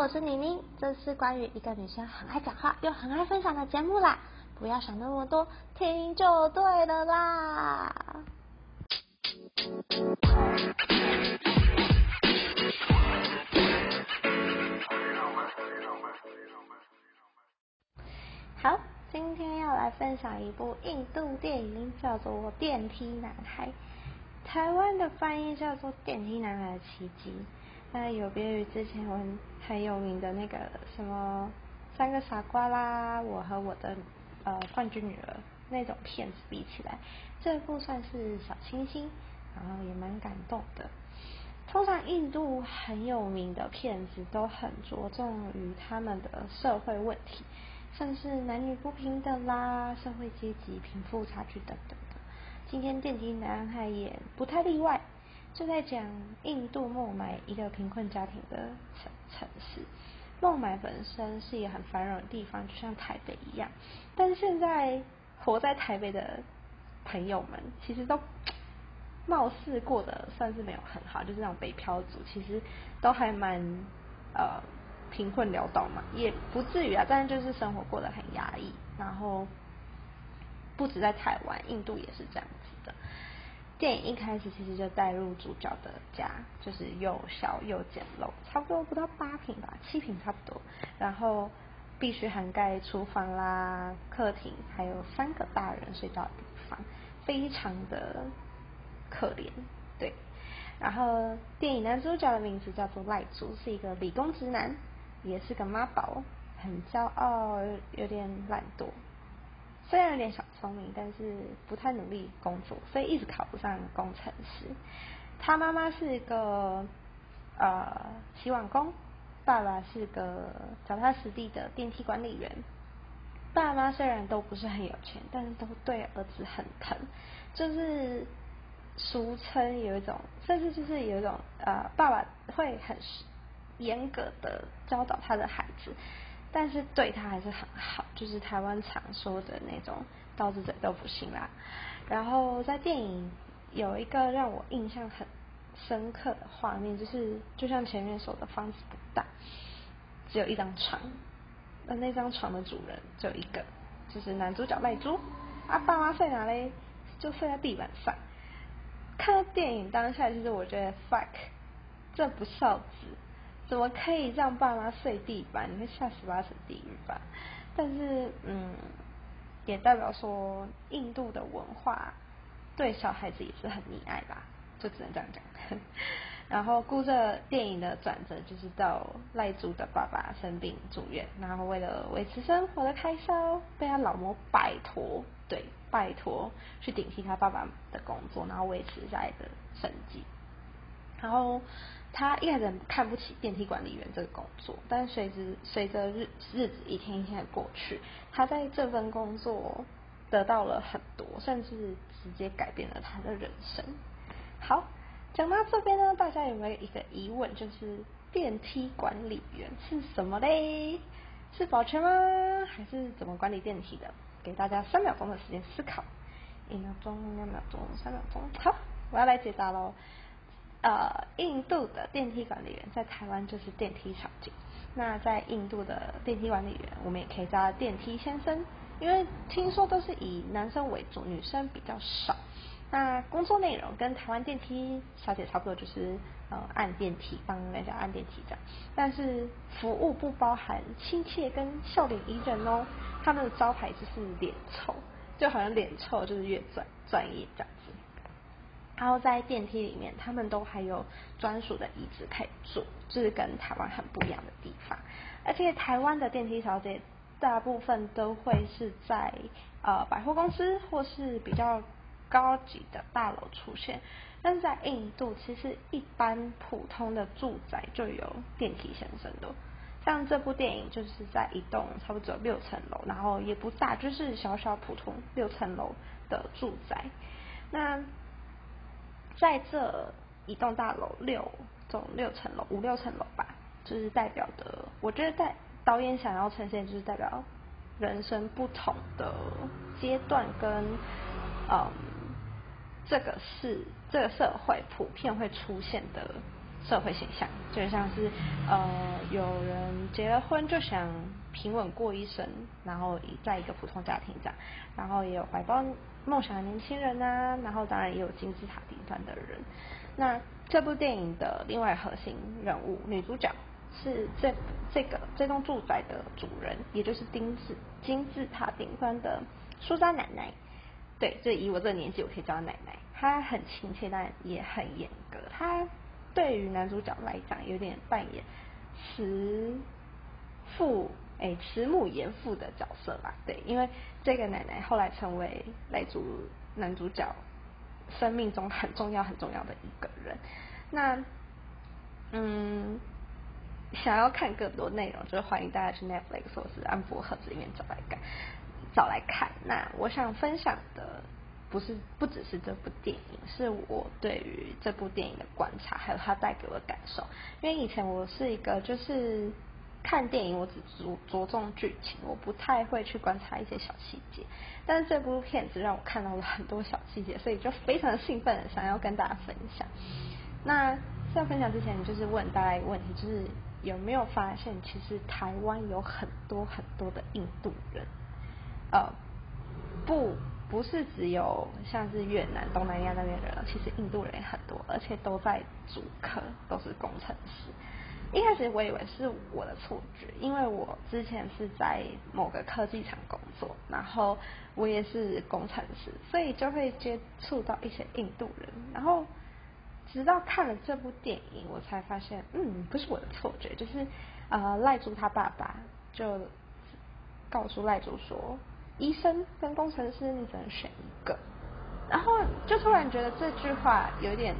我是妮妮，这是关于一个女生很爱讲话又很爱分享的节目啦。不要想那么多，听就对了啦。好，今天要来分享一部印度电影，叫做《电梯男孩》，台湾的翻译叫做《电梯男孩的奇迹》。那有别于之前很很有名的那个什么三个傻瓜啦，我和我的呃冠军女儿那种片子比起来，这部算是小清新，然后也蛮感动的。通常印度很有名的片子都很着重于他们的社会问题，像是男女不平等啦、社会阶级、贫富差距等等的。今天电梯男孩也不太例外。就在讲印度孟买一个贫困家庭的城城市。孟买本身是一个很繁荣的地方，就像台北一样。但是现在活在台北的朋友们，其实都貌似过得算是没有很好，就是那种北漂族，其实都还蛮呃贫困潦倒嘛，也不至于啊，但是就是生活过得很压抑。然后不止在台湾，印度也是这样。电影一开始其实就带入主角的家，就是又小又简陋，差不多不到八平吧，七平差不多。然后必须涵盖厨房啦、客厅，还有三个大人睡觉的地方，非常的可怜。对，然后电影男主角的名字叫做赖祖，是一个理工直男，也是个妈宝，很骄傲，有点懒惰。虽然有点小聪明，但是不太努力工作，所以一直考不上工程师。他妈妈是一个呃洗碗工，爸爸是个脚踏实地的电梯管理员。爸妈虽然都不是很有钱，但是都对儿子很疼，就是俗称有一种，甚至就是有一种呃，爸爸会很严格的教导他的孩子。但是对他还是很好，就是台湾常说的那种“刀子嘴豆腐心”啦。然后在电影有一个让我印象很深刻的画面，就是就像前面说的，房子不大，只有一张床，那那张床的主人只有一个，就是男主角赖猪。啊，爸妈睡哪嘞？就睡在地板上。看到电影当下，其实我觉得 fuck，这不孝子。怎么可以让爸妈睡地板？你会下十八层地狱吧？但是，嗯，也代表说印度的文化对小孩子也是很溺爱吧，就只能这样讲。然后，故这电影的转折就是到赖珠的爸爸生病住院，然后为了维持生活的开销，被他老婆拜托，对，拜托去顶替他爸爸的工作，然后维持下来的生计。然后他一开始看不起电梯管理员这个工作，但随着随着日日子一天一天的过去，他在这份工作得到了很多，甚至直接改变了他的人生。好，讲到这边呢，大家有没有一个疑问，就是电梯管理员是什么嘞？是保全吗？还是怎么管理电梯的？给大家三秒钟的时间思考，一秒钟、两秒钟、三秒钟。好，我要来解答喽。呃，印度的电梯管理员在台湾就是电梯小姐。那在印度的电梯管理员，我们也可以叫电梯先生，因为听说都是以男生为主，女生比较少。那工作内容跟台湾电梯小姐差不多，就是呃按电梯，帮人家按电梯这样。但是服务不包含亲切跟笑脸宜人哦，他们的招牌就是脸臭，就好像脸臭就是越专专业这样子。然后在电梯里面，他们都还有专属的椅子可以坐，这是跟台湾很不一样的地方。而且台湾的电梯小姐大部分都会是在呃百货公司或是比较高级的大楼出现，但是在印度其实一般普通的住宅就有电梯先生的。像这部电影就是在一栋差不多六层楼，然后也不大，就是小小普通六层楼的住宅。那在这一栋大楼六总六层楼五六层楼吧，就是代表的，我觉得在导演想要呈现就是代表人生不同的阶段跟嗯这个是这个社会普遍会出现的社会现象，就像是呃有人结了婚就想平稳过一生，然后在一个普通家庭这样，然后也有怀抱梦想的年轻人啊，然后当然也有金字塔顶端的人。那这部电影的另外核心人物女主角是这这个这栋住宅的主人，也就是金字金字塔顶端的苏珊奶奶。对，这以我这个年纪，我可以叫她奶奶。她很亲切，但也很严格。她对于男主角来讲，有点扮演慈父，哎，慈母严父的角色吧。对，因为这个奶奶后来成为来主男主角生命中很重要、很重要的一个人。那，嗯，想要看更多内容，就是欢迎大家去 Netflix 或是安博盒子里面找来看。找来看。那我想分享的。不是不只是这部电影，是我对于这部电影的观察，还有它带给我的感受。因为以前我是一个就是看电影，我只着着重剧情，我不太会去观察一些小细节。但是这部片子让我看到了很多小细节，所以就非常的兴奋，想要跟大家分享。那在分享之前，就是问大家一个问题，就是有没有发现，其实台湾有很多很多的印度人？呃，不。不是只有像是越南、东南亚那边人，其实印度人也很多，而且都在主科，都是工程师。一开始我以为是我的错觉，因为我之前是在某个科技厂工作，然后我也是工程师，所以就会接触到一些印度人。然后直到看了这部电影，我才发现，嗯，不是我的错觉，就是呃赖珠他爸爸就告诉赖珠说。医生跟工程师，你只能选一个。然后就突然觉得这句话有点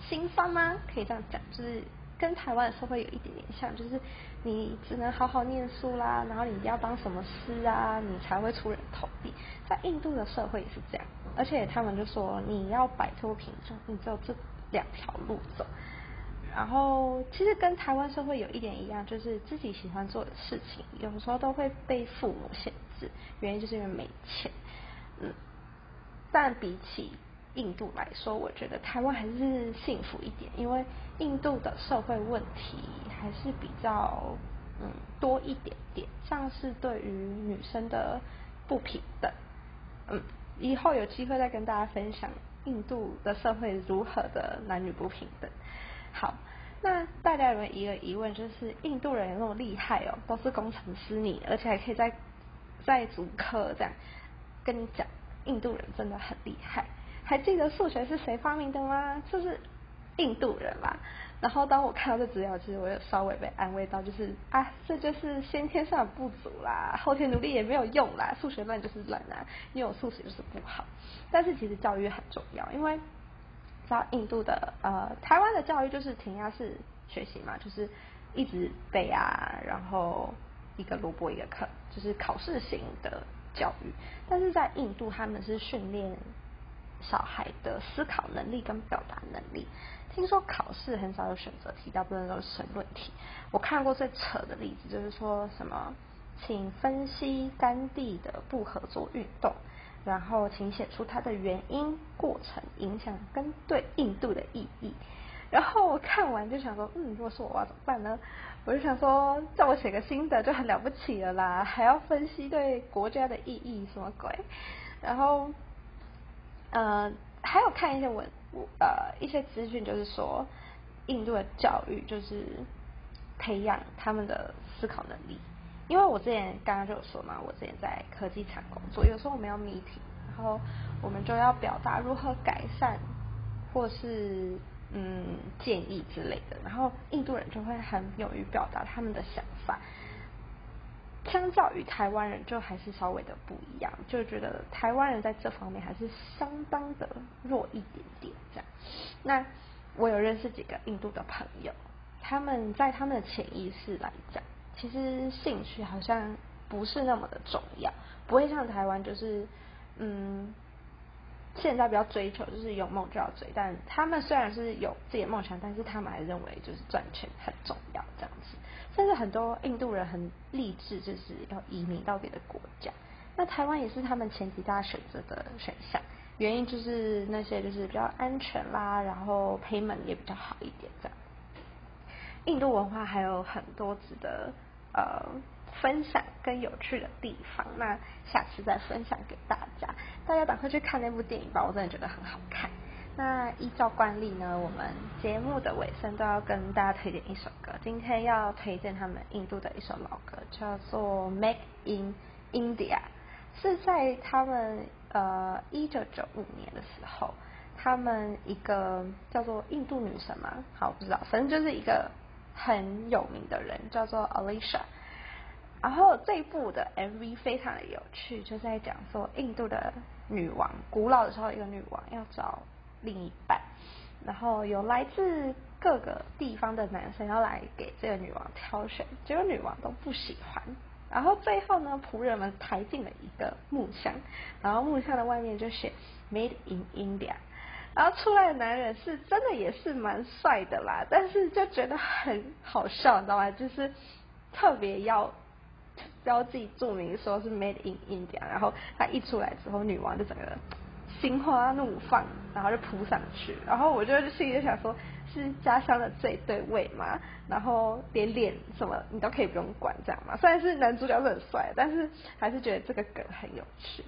心酸吗？可以这样讲，就是跟台湾的社会有一点点像，就是你只能好好念书啦，然后你要当什么师啊，你才会出人头地。在印度的社会也是这样，而且他们就说你要摆脱贫穷，你只有这两条路走。然后其实跟台湾社会有一点一样，就是自己喜欢做的事情，有时候都会被父母限制，原因就是因为没钱。嗯，但比起印度来说，我觉得台湾还是幸福一点，因为印度的社会问题还是比较嗯多一点点，像是对于女生的不平等。嗯，以后有机会再跟大家分享印度的社会如何的男女不平等。好，那大家有没有一个疑问，就是印度人有那么厉害哦，都是工程师，你而且还可以在在主科这样跟你讲，印度人真的很厉害。还记得数学是谁发明的吗？就是印度人嘛。然后当我看到这资料，其实我有稍微被安慰到，就是啊，这就是先天上的不足啦，后天努力也没有用啦，数学乱就是乱啊，因为我数学就是不好。但是其实教育很重要，因为。知道印度的呃，台湾的教育就是填鸭式学习嘛，就是一直背啊，然后一个萝卜一个坑，就是考试型的教育。但是在印度，他们是训练小孩的思考能力跟表达能力。听说考试很少有选择题，大部分都是申论题。我看过最扯的例子，就是说什么，请分析甘地的不合作运动。然后，请写出它的原因、过程、影响跟对印度的意义。然后我看完就想说，嗯，如果是我，我要怎么办呢？我就想说，叫我写个新的就很了不起了啦，还要分析对国家的意义，什么鬼？然后，呃，还有看一些文，呃，一些资讯，就是说，印度的教育就是培养他们的思考能力。因为我之前刚刚就有说嘛，我之前在科技厂工作，有时候我们要 meeting，然后我们就要表达如何改善，或是嗯建议之类的，然后印度人就会很勇于表达他们的想法，相较于台湾人就还是稍微的不一样，就觉得台湾人在这方面还是相当的弱一点点这样。那我有认识几个印度的朋友，他们在他们的潜意识来讲。其实兴趣好像不是那么的重要，不会像台湾就是，嗯，现在比较追求就是有梦就要追，但他们虽然是有自己的梦想，但是他们还认为就是赚钱很重要这样子。甚至很多印度人很励志，就是要移民到别的国家。那台湾也是他们前几大选择的选项，原因就是那些就是比较安全啦，然后 payment 也比较好一点这样。印度文化还有很多值得呃分享跟有趣的地方，那下次再分享给大家。大家赶快去看那部电影吧，我真的觉得很好看。那依照惯例呢，我们节目的尾声都要跟大家推荐一首歌。今天要推荐他们印度的一首老歌，叫做《Make in India》，是在他们呃一九九五年的时候，他们一个叫做印度女神嘛，好我不知道，反正就是一个。很有名的人叫做 Alicia，然后这一部的 MV 非常的有趣，就在讲说印度的女王，古老的时候一个女王要找另一半，然后有来自各个地方的男生要来给这个女王挑选，结果女王都不喜欢，然后最后呢仆人们抬进了一个木箱，然后木箱的外面就写 Made in India。然后出来的男人是真的也是蛮帅的啦，但是就觉得很好笑，你知道吗？就是特别要标记注明说是 Made in India，然后他一出来之后，女王就整个心花怒放，然后就扑上去，然后我就心里就想说，是家乡的这对味嘛，然后连脸什么你都可以不用管这样嘛。虽然是男主角是很帅，但是还是觉得这个梗很有趣。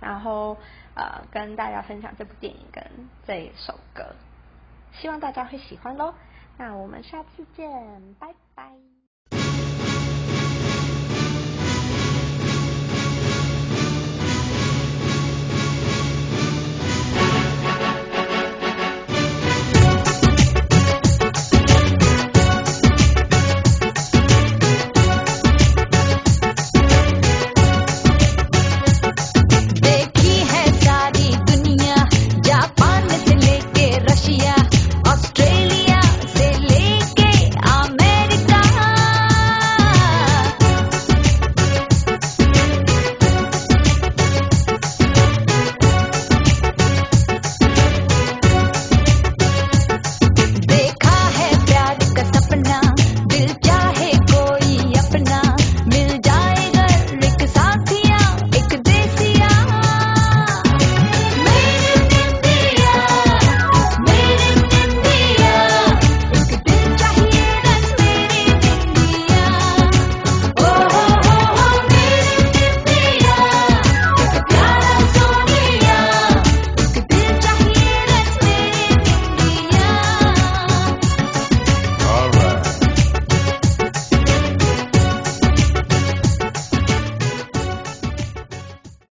然后呃，跟大家分享这部电影跟这一首歌，希望大家会喜欢喽。那我们下次见，拜拜。